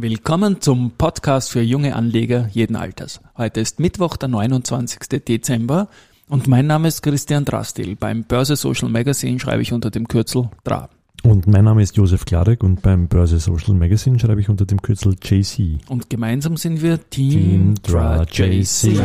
Willkommen zum Podcast für junge Anleger jeden Alters. Heute ist Mittwoch, der 29. Dezember und mein Name ist Christian Drastil. Beim Börse Social Magazine schreibe ich unter dem Kürzel DRA. Und mein Name ist Josef Klarek und beim Börse Social Magazine schreibe ich unter dem Kürzel JC. Und gemeinsam sind wir Team, Team DRA JC.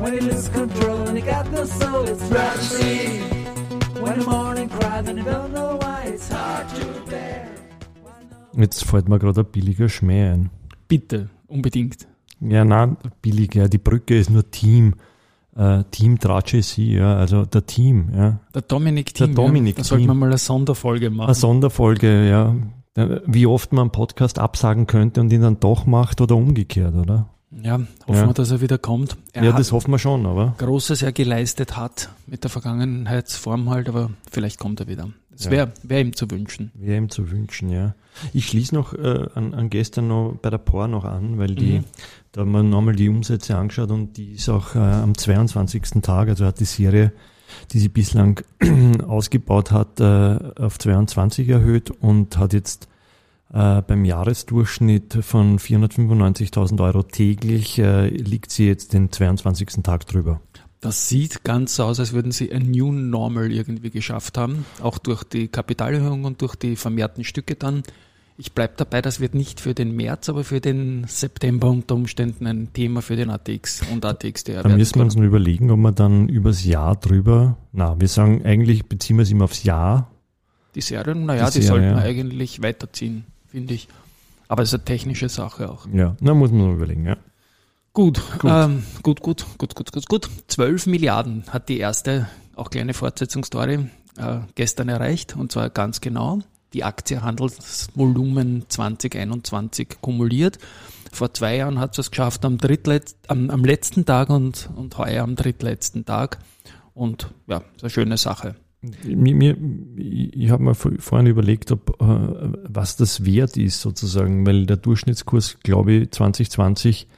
When he loses control and he got no soul, it's Rushy. When the morning cries and you don't know why, it's hard to bear. Jetzt fällt mir gerade ein billiger Schmäh ein. Bitte, unbedingt. Ja, nein, billig, ja. Die Brücke ist nur Team. Äh, Team DRA JC, ja, also der Team, ja. Der Dominik Der Team. Dominik ja, da sollten wir Thiem. mal eine Sonderfolge machen. Eine Sonderfolge, ja. Wie oft man einen Podcast absagen könnte und ihn dann doch macht oder umgekehrt, oder? ja, hoffen Ja. wir, dass er wieder kommt. Er ja, das hoffen wir schon, aber. Großes ja geleistet hat mit der Vergangenheitsform halt, aber vielleicht kommt er wieder. Es Ja. wäre wär ihm zu wünschen. Wäre ihm zu wünschen, ja. Ich schließe noch äh, an, an gestern noch bei der POR noch an, weil die, Mhm. da haben wir nochmal die Umsätze angeschaut und die ist auch äh, am 22. Tag, also hat die Serie, die sie bislang ausgebaut hat, äh, auf 22 erhöht und hat jetzt äh, beim Jahresdurchschnitt von 495.000 Euro täglich, äh, liegt sie jetzt den 22. Tag drüber. Das sieht ganz so aus, als würden sie ein New Normal irgendwie geschafft haben, auch durch die Kapitalerhöhung und durch die vermehrten Stücke dann. Ich bleibe dabei, das wird nicht für den März, aber für den September unter Umständen ein Thema für den ATX und ATXDR Da müssen wir uns nur überlegen, ob wir dann übers Jahr drüber, na, wir sagen eigentlich, beziehen wir es immer aufs Jahr. Die Serien, naja, Die die, Serie, sollten ja. eigentlich weiterziehen, finde ich. Aber es ist eine technische Sache auch. Ja, na, muss man nur überlegen, ja. Gut, Gut. Ähm, gut, gut, gut, gut, gut, gut. 12 Milliarden hat die erste, auch kleine Fortsetzungsstory, äh, gestern erreicht und zwar ganz genau. Die Aktiehandelsvolumen 2021 kumuliert. Vor zwei Jahren hat es geschafft am, drittletz, am, am letzten Tag und, und heuer am drittletzten Tag. Und ja, ist eine schöne Sache. Mir, mir, ich habe mir vor- vorhin überlegt, ob, äh, was das wert ist sozusagen, weil der Durchschnittskurs, glaube ich, 2020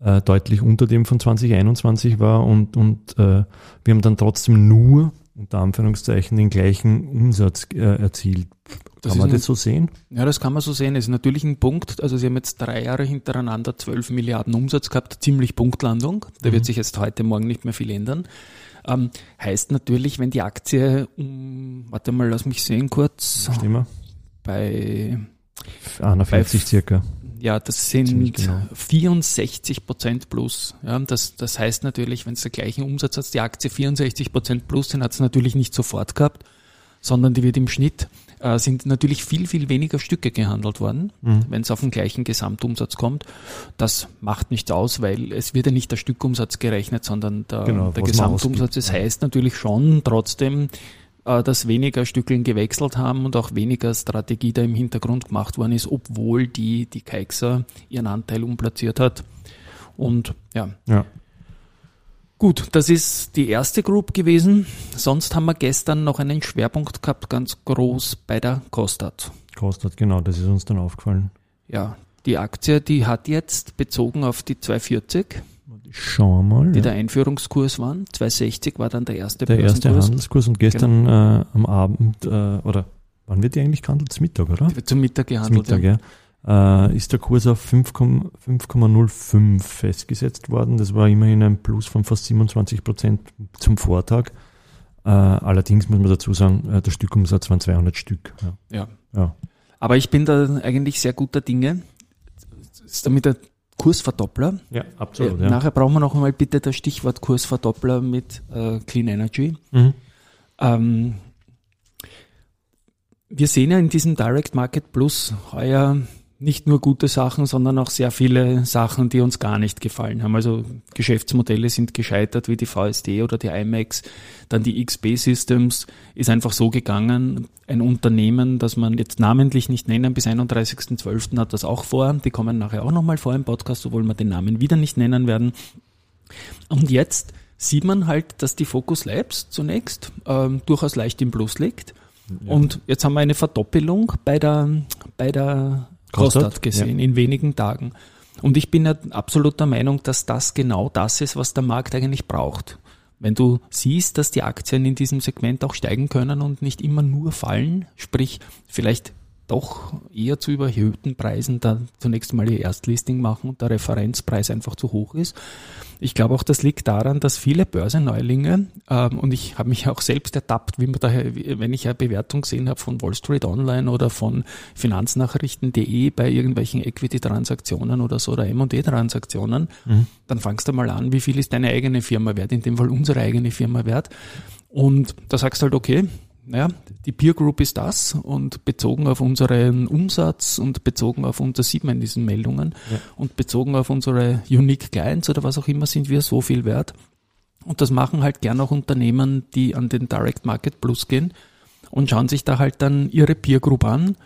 äh, deutlich unter dem von 2021 war und, und äh, wir haben dann trotzdem nur, unter Anführungszeichen, den gleichen Umsatz äh, erzielt. Das Kann man ein- das so sehen? Ja, das kann man so sehen. Es ist natürlich ein Punkt. Also sie haben jetzt drei Jahre hintereinander 12 Milliarden Umsatz gehabt, ziemlich Punktlandung. Da wird sich jetzt heute Morgen nicht mehr viel ändern. Ähm, heißt natürlich, wenn die Aktie um, warte mal, lass mich sehen kurz, Stimmt bei, 41 circa. Ja, das sind genau. 64 Prozent plus. Ja, das, das heißt natürlich, wenn es der gleichen Umsatz hat, die Aktie 64 Prozent plus, den hat es natürlich nicht sofort gehabt, sondern die wird im Schnitt, äh, sind natürlich viel, viel weniger Stücke gehandelt worden, Mhm. wenn es auf den gleichen Gesamtumsatz kommt. Das macht nichts aus, weil es wird ja nicht der Stückumsatz gerechnet, sondern der, Genau, der Gesamtumsatz. Das heißt natürlich schon trotzdem, dass weniger Stückeln gewechselt haben und auch weniger Strategie da im Hintergrund gemacht worden ist, obwohl die, die Keixer ihren Anteil umplatziert hat. Und ja, Ja. gut, das ist die erste Group gewesen. Sonst haben wir gestern noch einen Schwerpunkt gehabt, ganz groß bei der Kostat. Kostet, genau, das ist uns dann aufgefallen. Ja, die Aktie, die hat jetzt bezogen auf die 240, Schauen wir mal. die ja. der Einführungskurs waren. 260 war dann der erste Der erste. Handelskurs und gestern äh, am Abend, äh, oder wann wird die eigentlich gehandelt? Zum Mittag, oder? Die wird zum Mittag Zum gehandelt. Mittag, ja. Äh, ist der Kurs auf 5,- 5,05 festgesetzt worden. Das war immerhin ein Plus von fast 27 Prozent zum Vortag. Äh, allerdings muss man dazu sagen, äh, der Stückumsatz waren 200 Stück. Ja. ja. Ja. Aber ich bin da eigentlich sehr guter Dinge. Damit der Kursverdoppler. ja, Äh, Nachher brauchen wir noch einmal bitte das Stichwort Kursverdoppler mit äh, Clean Energy. Mhm. Ähm, wir sehen ja in diesem Direct Market Plus heuer nicht nur gute Sachen, sondern auch sehr viele Sachen, die uns gar nicht gefallen haben. Also Geschäftsmodelle sind gescheitert wie die VSD oder die IMAX. Dann die XB Systems ist einfach so gegangen. Ein Unternehmen, das man jetzt namentlich nicht nennen, bis 31.12. hat das auch vor. Die kommen nachher auch nochmal vor im Podcast, obwohl wir den Namen wieder nicht nennen werden. Und jetzt sieht man halt, dass die Focus Labs zunächst ähm, durchaus leicht im Plus liegt. Und jetzt haben wir eine Verdoppelung bei der, bei der Kostat, gesehen in wenigen Tagen. Und ich bin ja absolut der Meinung, dass das genau das ist, was der Markt eigentlich braucht. Wenn du siehst, dass die Aktien in diesem Segment auch steigen können und nicht immer nur fallen, sprich vielleicht doch eher zu überhöhten Preisen da zunächst mal ihr Erstlisting machen und der Referenzpreis einfach zu hoch ist. Ich glaube auch, das liegt daran, dass viele Börsenneulinge, ähm, und ich habe mich auch selbst ertappt, wie man daher, wenn ich eine Bewertung gesehen habe von Wall Street Online oder von Finanznachrichten.de bei irgendwelchen Equity-Transaktionen oder so oder M&E-Transaktionen, mhm. dann fangst du mal an, wie viel ist deine eigene Firma wert, in dem Fall unsere eigene Firma wert. Und da sagst du halt, okay, naja, die Peer Group ist das und bezogen auf unseren Umsatz und bezogen auf unser, sieht man in diesen Meldungen ja. und bezogen auf unsere Unique Clients oder was auch immer sind wir so viel wert. Und das machen halt gern auch Unternehmen, die an den Direct Market Plus gehen und schauen sich da halt dann ihre Peer Group an,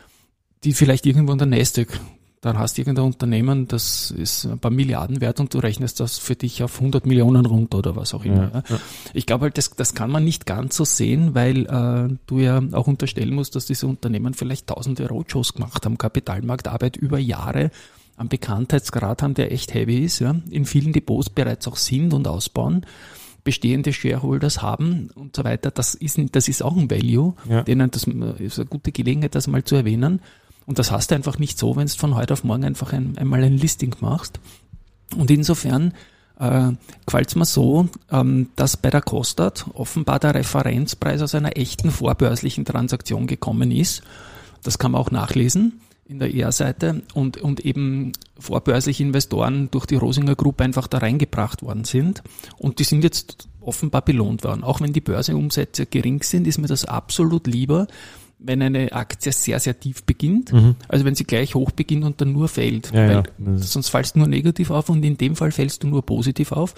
die vielleicht irgendwo in der Nasdaq dann hast du irgendein Unternehmen, das ist ein paar Milliarden wert und du rechnest das für dich auf 100 Millionen runter oder was auch immer. Ja, ja. Ich glaube halt, das, das kann man nicht ganz so sehen, weil äh, du ja auch unterstellen musst, dass diese Unternehmen vielleicht tausende Roadshows gemacht haben, Kapitalmarktarbeit über Jahre, am Bekanntheitsgrad haben, der echt heavy ist, ja, in vielen Depots bereits auch sind und ausbauen bestehende Shareholders haben und so weiter. Das ist, das ist auch ein Value, ja. denen das ist eine gute Gelegenheit, das mal zu erwähnen. Und das hast du einfach nicht so, wenn du von heute auf morgen einfach ein, einmal ein Listing machst. Und insofern äh, gefällt mir so, ähm, dass bei der Kostat offenbar der Referenzpreis aus einer echten vorbörslichen Transaktion gekommen ist. Das kann man auch nachlesen in der ER-Seite und, und eben vorbörsliche Investoren durch die Rosinger Group einfach da reingebracht worden sind. Und die sind jetzt offenbar belohnt worden. Auch wenn die Börseumsätze gering sind, ist mir das absolut lieber, wenn eine Aktie sehr, sehr tief beginnt, mhm. also wenn sie gleich hoch beginnt und dann nur fällt. Ja, ja. Sonst fallst du nur negativ auf und in dem Fall fällst du nur positiv auf.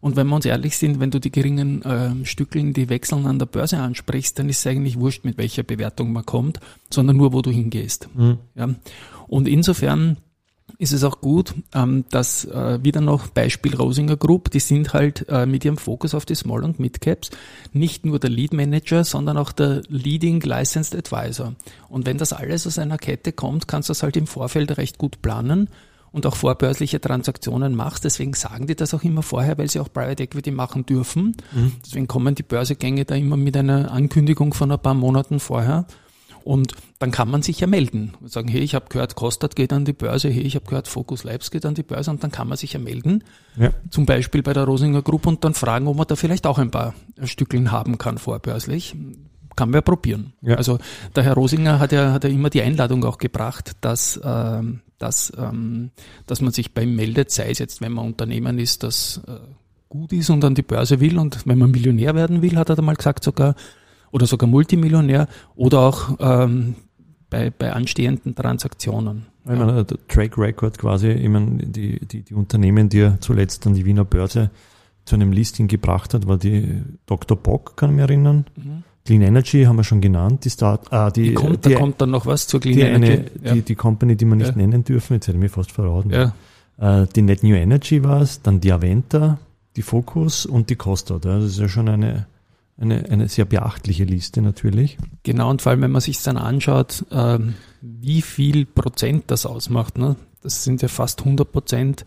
Und wenn wir uns ehrlich sind, wenn du die geringen äh, Stückeln, die wechseln an der Börse ansprichst, dann ist es eigentlich wurscht, mit welcher Bewertung man kommt, sondern nur, wo du hingehst. Mhm. Ja. Und insofern ist es auch gut, ähm, dass äh, wieder noch Beispiel Rosinger Group, die sind halt äh, mit ihrem Fokus auf die Small- und Mid-Caps nicht nur der Lead Manager, sondern auch der Leading Licensed Advisor. Und wenn das alles aus einer Kette kommt, kannst du das halt im Vorfeld recht gut planen und auch vorbörsliche Transaktionen machst. Deswegen sagen die das auch immer vorher, weil sie auch Private Equity machen dürfen. Mhm. Deswegen kommen die Börsegänge da immer mit einer Ankündigung von ein paar Monaten vorher. Und dann kann man sich ja melden und sagen, hey, ich habe gehört, Kostat geht an die Börse, hey, ich habe gehört, Focus Labs geht an die Börse und dann kann man sich ja melden, ja. zum Beispiel bei der Rosinger Group und dann fragen, ob man da vielleicht auch ein paar Stückeln haben kann vorbörslich. Kann man ja probieren. Ja. Also der Herr Rosinger hat ja, hat ja immer die Einladung auch gebracht, dass, äh, dass, ähm, dass man sich beim meldet, sei es jetzt, wenn man Unternehmen ist, das äh, gut ist und an die Börse will und wenn man Millionär werden will, hat er da mal gesagt sogar, oder sogar Multimillionär oder auch ähm, bei, bei anstehenden Transaktionen. Ich meine, der Track Record quasi, ich meine, die, die, die Unternehmen, die er zuletzt an die Wiener Börse zu einem Listing gebracht hat, war die Dr. Bock, kann ich mich erinnern. Mhm. Clean Energy haben wir schon genannt, die Start, ah, die, die kommt, die, da kommt dann noch was zur Clean die Energy. Eine, ja. die, die Company, die wir nicht ja. nennen dürfen, jetzt hätte ich mich fast verraten. Ja. Äh, die Net New Energy war es, dann die Aventa, die Focus und die Costa. Das ist ja schon eine, eine, eine sehr beachtliche Liste natürlich. Genau, und vor allem, wenn man sich dann anschaut, ähm, wie viel Prozent das ausmacht, ne? das sind ja fast 100 Prozent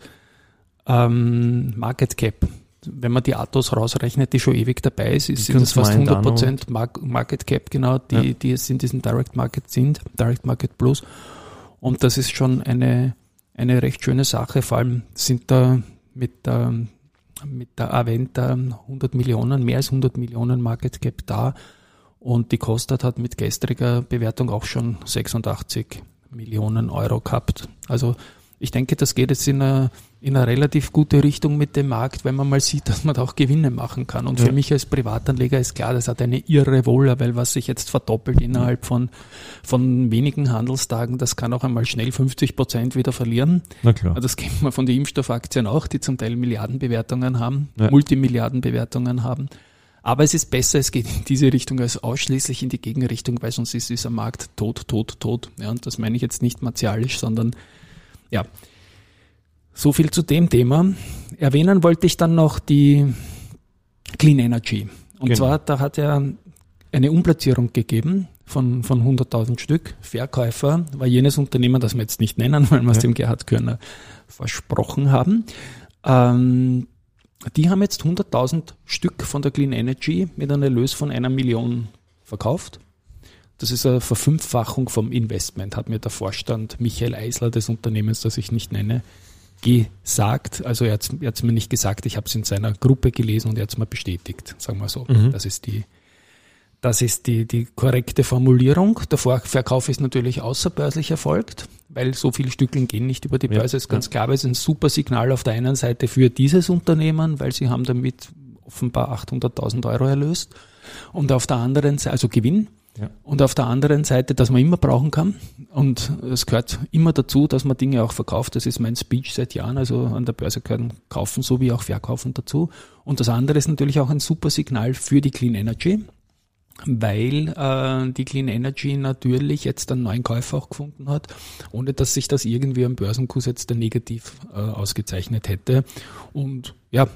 ähm, Market Cap. Wenn man die Atos rausrechnet, die schon ewig dabei ist, ist sind das fast 100 Prozent Market Cap, genau, die, ja. die jetzt in diesem Direct Market sind, Direct Market Plus. Und das ist schon eine, eine recht schöne Sache. Vor allem sind da mit der mit der Aventa 100 Millionen, mehr als 100 Millionen Market Cap da. Und die Kostat hat mit gestriger Bewertung auch schon 86 Millionen Euro gehabt. Also ich denke, das geht jetzt in eine, in eine relativ gute Richtung mit dem Markt, wenn man mal sieht, dass man da auch Gewinne machen kann. Und ja. für mich als Privatanleger ist klar, das hat eine irre Wohle, weil was sich jetzt verdoppelt innerhalb von, von wenigen Handelstagen, das kann auch einmal schnell 50 Prozent wieder verlieren. Na klar. Das kennt man von den Impfstoffaktien auch, die zum Teil Milliardenbewertungen haben, ja. Multimilliardenbewertungen haben. Aber es ist besser, es geht in diese Richtung als ausschließlich in die Gegenrichtung, weil sonst ist dieser Markt tot, tot, tot. Ja, und das meine ich jetzt nicht martialisch, sondern ja, so viel zu dem Thema. Erwähnen wollte ich dann noch die Clean Energy. Und genau. zwar, da hat er eine Umplatzierung gegeben von, von 100.000 Stück. Verkäufer war jenes Unternehmen, das wir jetzt nicht nennen, weil wir es dem Gerhard Körner versprochen haben. Ähm, die haben jetzt 100.000 Stück von der Clean Energy mit einem Erlös von einer Million verkauft. Das ist eine Verfünffachung vom Investment, hat mir der Vorstand Michael Eisler des Unternehmens, das ich nicht nenne, gesagt. Also er hat es mir nicht gesagt, ich habe es in seiner Gruppe gelesen und er hat es mir bestätigt, sagen wir so. Mhm. Das ist die das ist die, die korrekte Formulierung. Der Vorverkauf ist natürlich außerbörslich erfolgt, weil so viele Stückeln gehen nicht über die Ja, Börse. ist ganz klar, aber es ist ein super Signal auf der einen Seite für dieses Unternehmen, weil sie haben damit offenbar 800.000 Euro erlöst. Und auf der anderen Seite, also Gewinn. Und auf der anderen Seite, dass man immer brauchen kann. Und es gehört immer dazu, dass man Dinge auch verkauft. Das ist mein Speech seit Jahren. Also an der Börse gehören kaufen sowie auch verkaufen dazu. Und das andere ist natürlich auch ein super Signal für die Clean Energy weil äh, die Clean Energy natürlich jetzt einen neuen Käufer auch gefunden hat, ohne dass sich das irgendwie am Börsenkurs jetzt negativ äh, ausgezeichnet hätte. Und ja,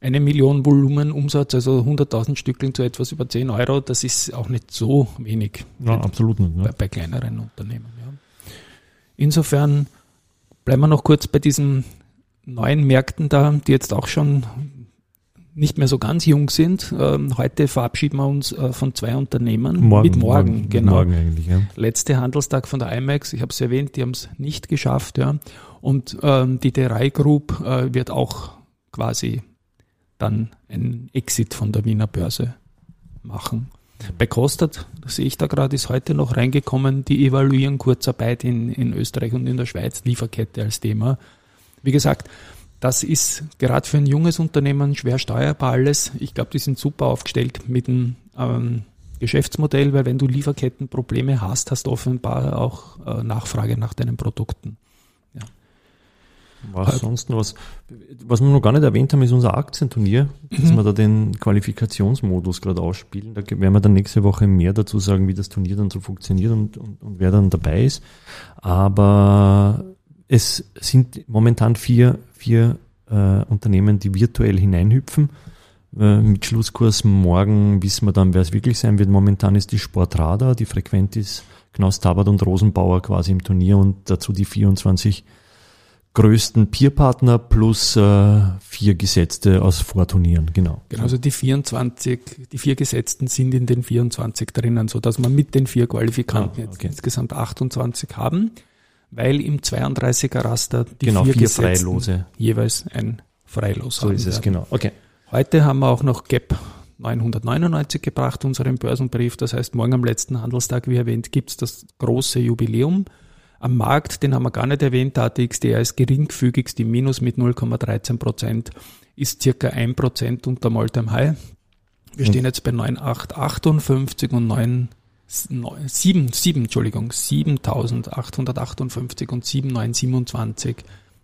eine Million Volumen Umsatz, also 100.000 Stückling zu etwas über 10 Euro, das ist auch nicht so wenig Ja, absolut nicht. bei, Ne? bei kleineren Unternehmen. Ja. Insofern bleiben wir noch kurz bei diesen neuen Märkten da, die jetzt auch schon nicht mehr so ganz jung sind. Ähm, heute verabschieden wir uns äh, von zwei Unternehmen. Mit morgen, genau. Morgen eigentlich, ja. Letzte Handelstag von der IMAX, ich habe es erwähnt, die haben es nicht geschafft. Ja. Und ähm, die D3 Group äh, wird auch quasi dann einen Exit von der Wiener Börse machen. Bei Kostat, das sehe ich da gerade, ist heute noch reingekommen, die evaluieren Kurzarbeit in, in Österreich und in der Schweiz, Lieferkette als Thema. Wie gesagt, das ist gerade für ein junges Unternehmen schwer steuerbar alles. Ich glaube, die sind super aufgestellt mit dem ähm, Geschäftsmodell, weil wenn du Lieferkettenprobleme hast, hast du offenbar auch äh, Nachfrage nach deinen Produkten. Was sonst noch was? Was wir noch gar nicht erwähnt haben, ist unser Aktienturnier, dass Mhm. wir da den Qualifikationsmodus gerade ausspielen. Da werden wir dann nächste Woche mehr dazu sagen, wie das Turnier dann so funktioniert und, und, und wer dann dabei ist. Aber es sind momentan vier, vier äh, Unternehmen, die virtuell hineinhüpfen. Äh, mit Schlusskurs morgen wissen wir dann, wer es wirklich sein wird. Momentan ist die Sportradar, die Frequentis, Knaus Tabat und Rosenbauer quasi im Turnier und dazu die 24 größten Peerpartner plus äh, vier Gesetzte aus Vorturnieren, genau. Genau, also die 24, die vier Gesetzten sind in den 24 drinnen, so dass man mit den vier Qualifikanten Ah, jetzt okay. insgesamt 28 haben, weil im 32er Raster die genau, vier, vier Gesetzten jeweils jeweils ein Freilos So haben ist es, werden. genau. Okay. Heute haben wir auch noch GAP 999 gebracht, unseren Börsenbrief. Das heißt, morgen am letzten Handelstag, wie erwähnt, gibt's das große Jubiläum. Am Markt, den haben wir gar nicht erwähnt, der ATXDR ist geringfügigst im Minus mit 0,13 Prozent, ist circa 1 Prozent unter All-Time High. Wir Und- stehen jetzt bei 9,858 und 9, 7, 7, Entschuldigung, 7.858 und 7,927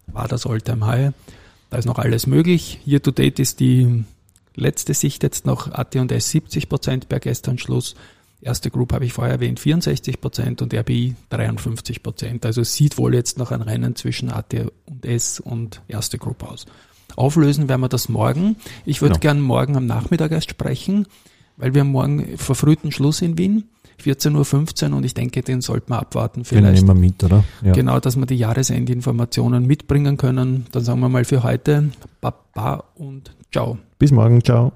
war das All-Time High. Da ist noch alles möglich. Year to date ist die letzte Sicht jetzt noch AT&S 70 Prozent per gestern Schluss. Erste Group habe ich vorher erwähnt, 64 Prozent und RBI 53 Prozent. Also es sieht wohl jetzt noch ein Rennen zwischen AT&S und Erste Group aus. Auflösen werden wir das morgen. Ich würde Genau. gern morgen am Nachmittag erst sprechen, weil wir haben morgen verfrühten Schluss in Wien, 14.15 Uhr und ich denke, den sollten wir abwarten Den vielleicht. nehmen wir mit, oder? Ja. Genau, dass wir die Jahresendinformationen mitbringen können. Dann sagen wir mal für heute Baba und Ciao. Bis morgen, ciao.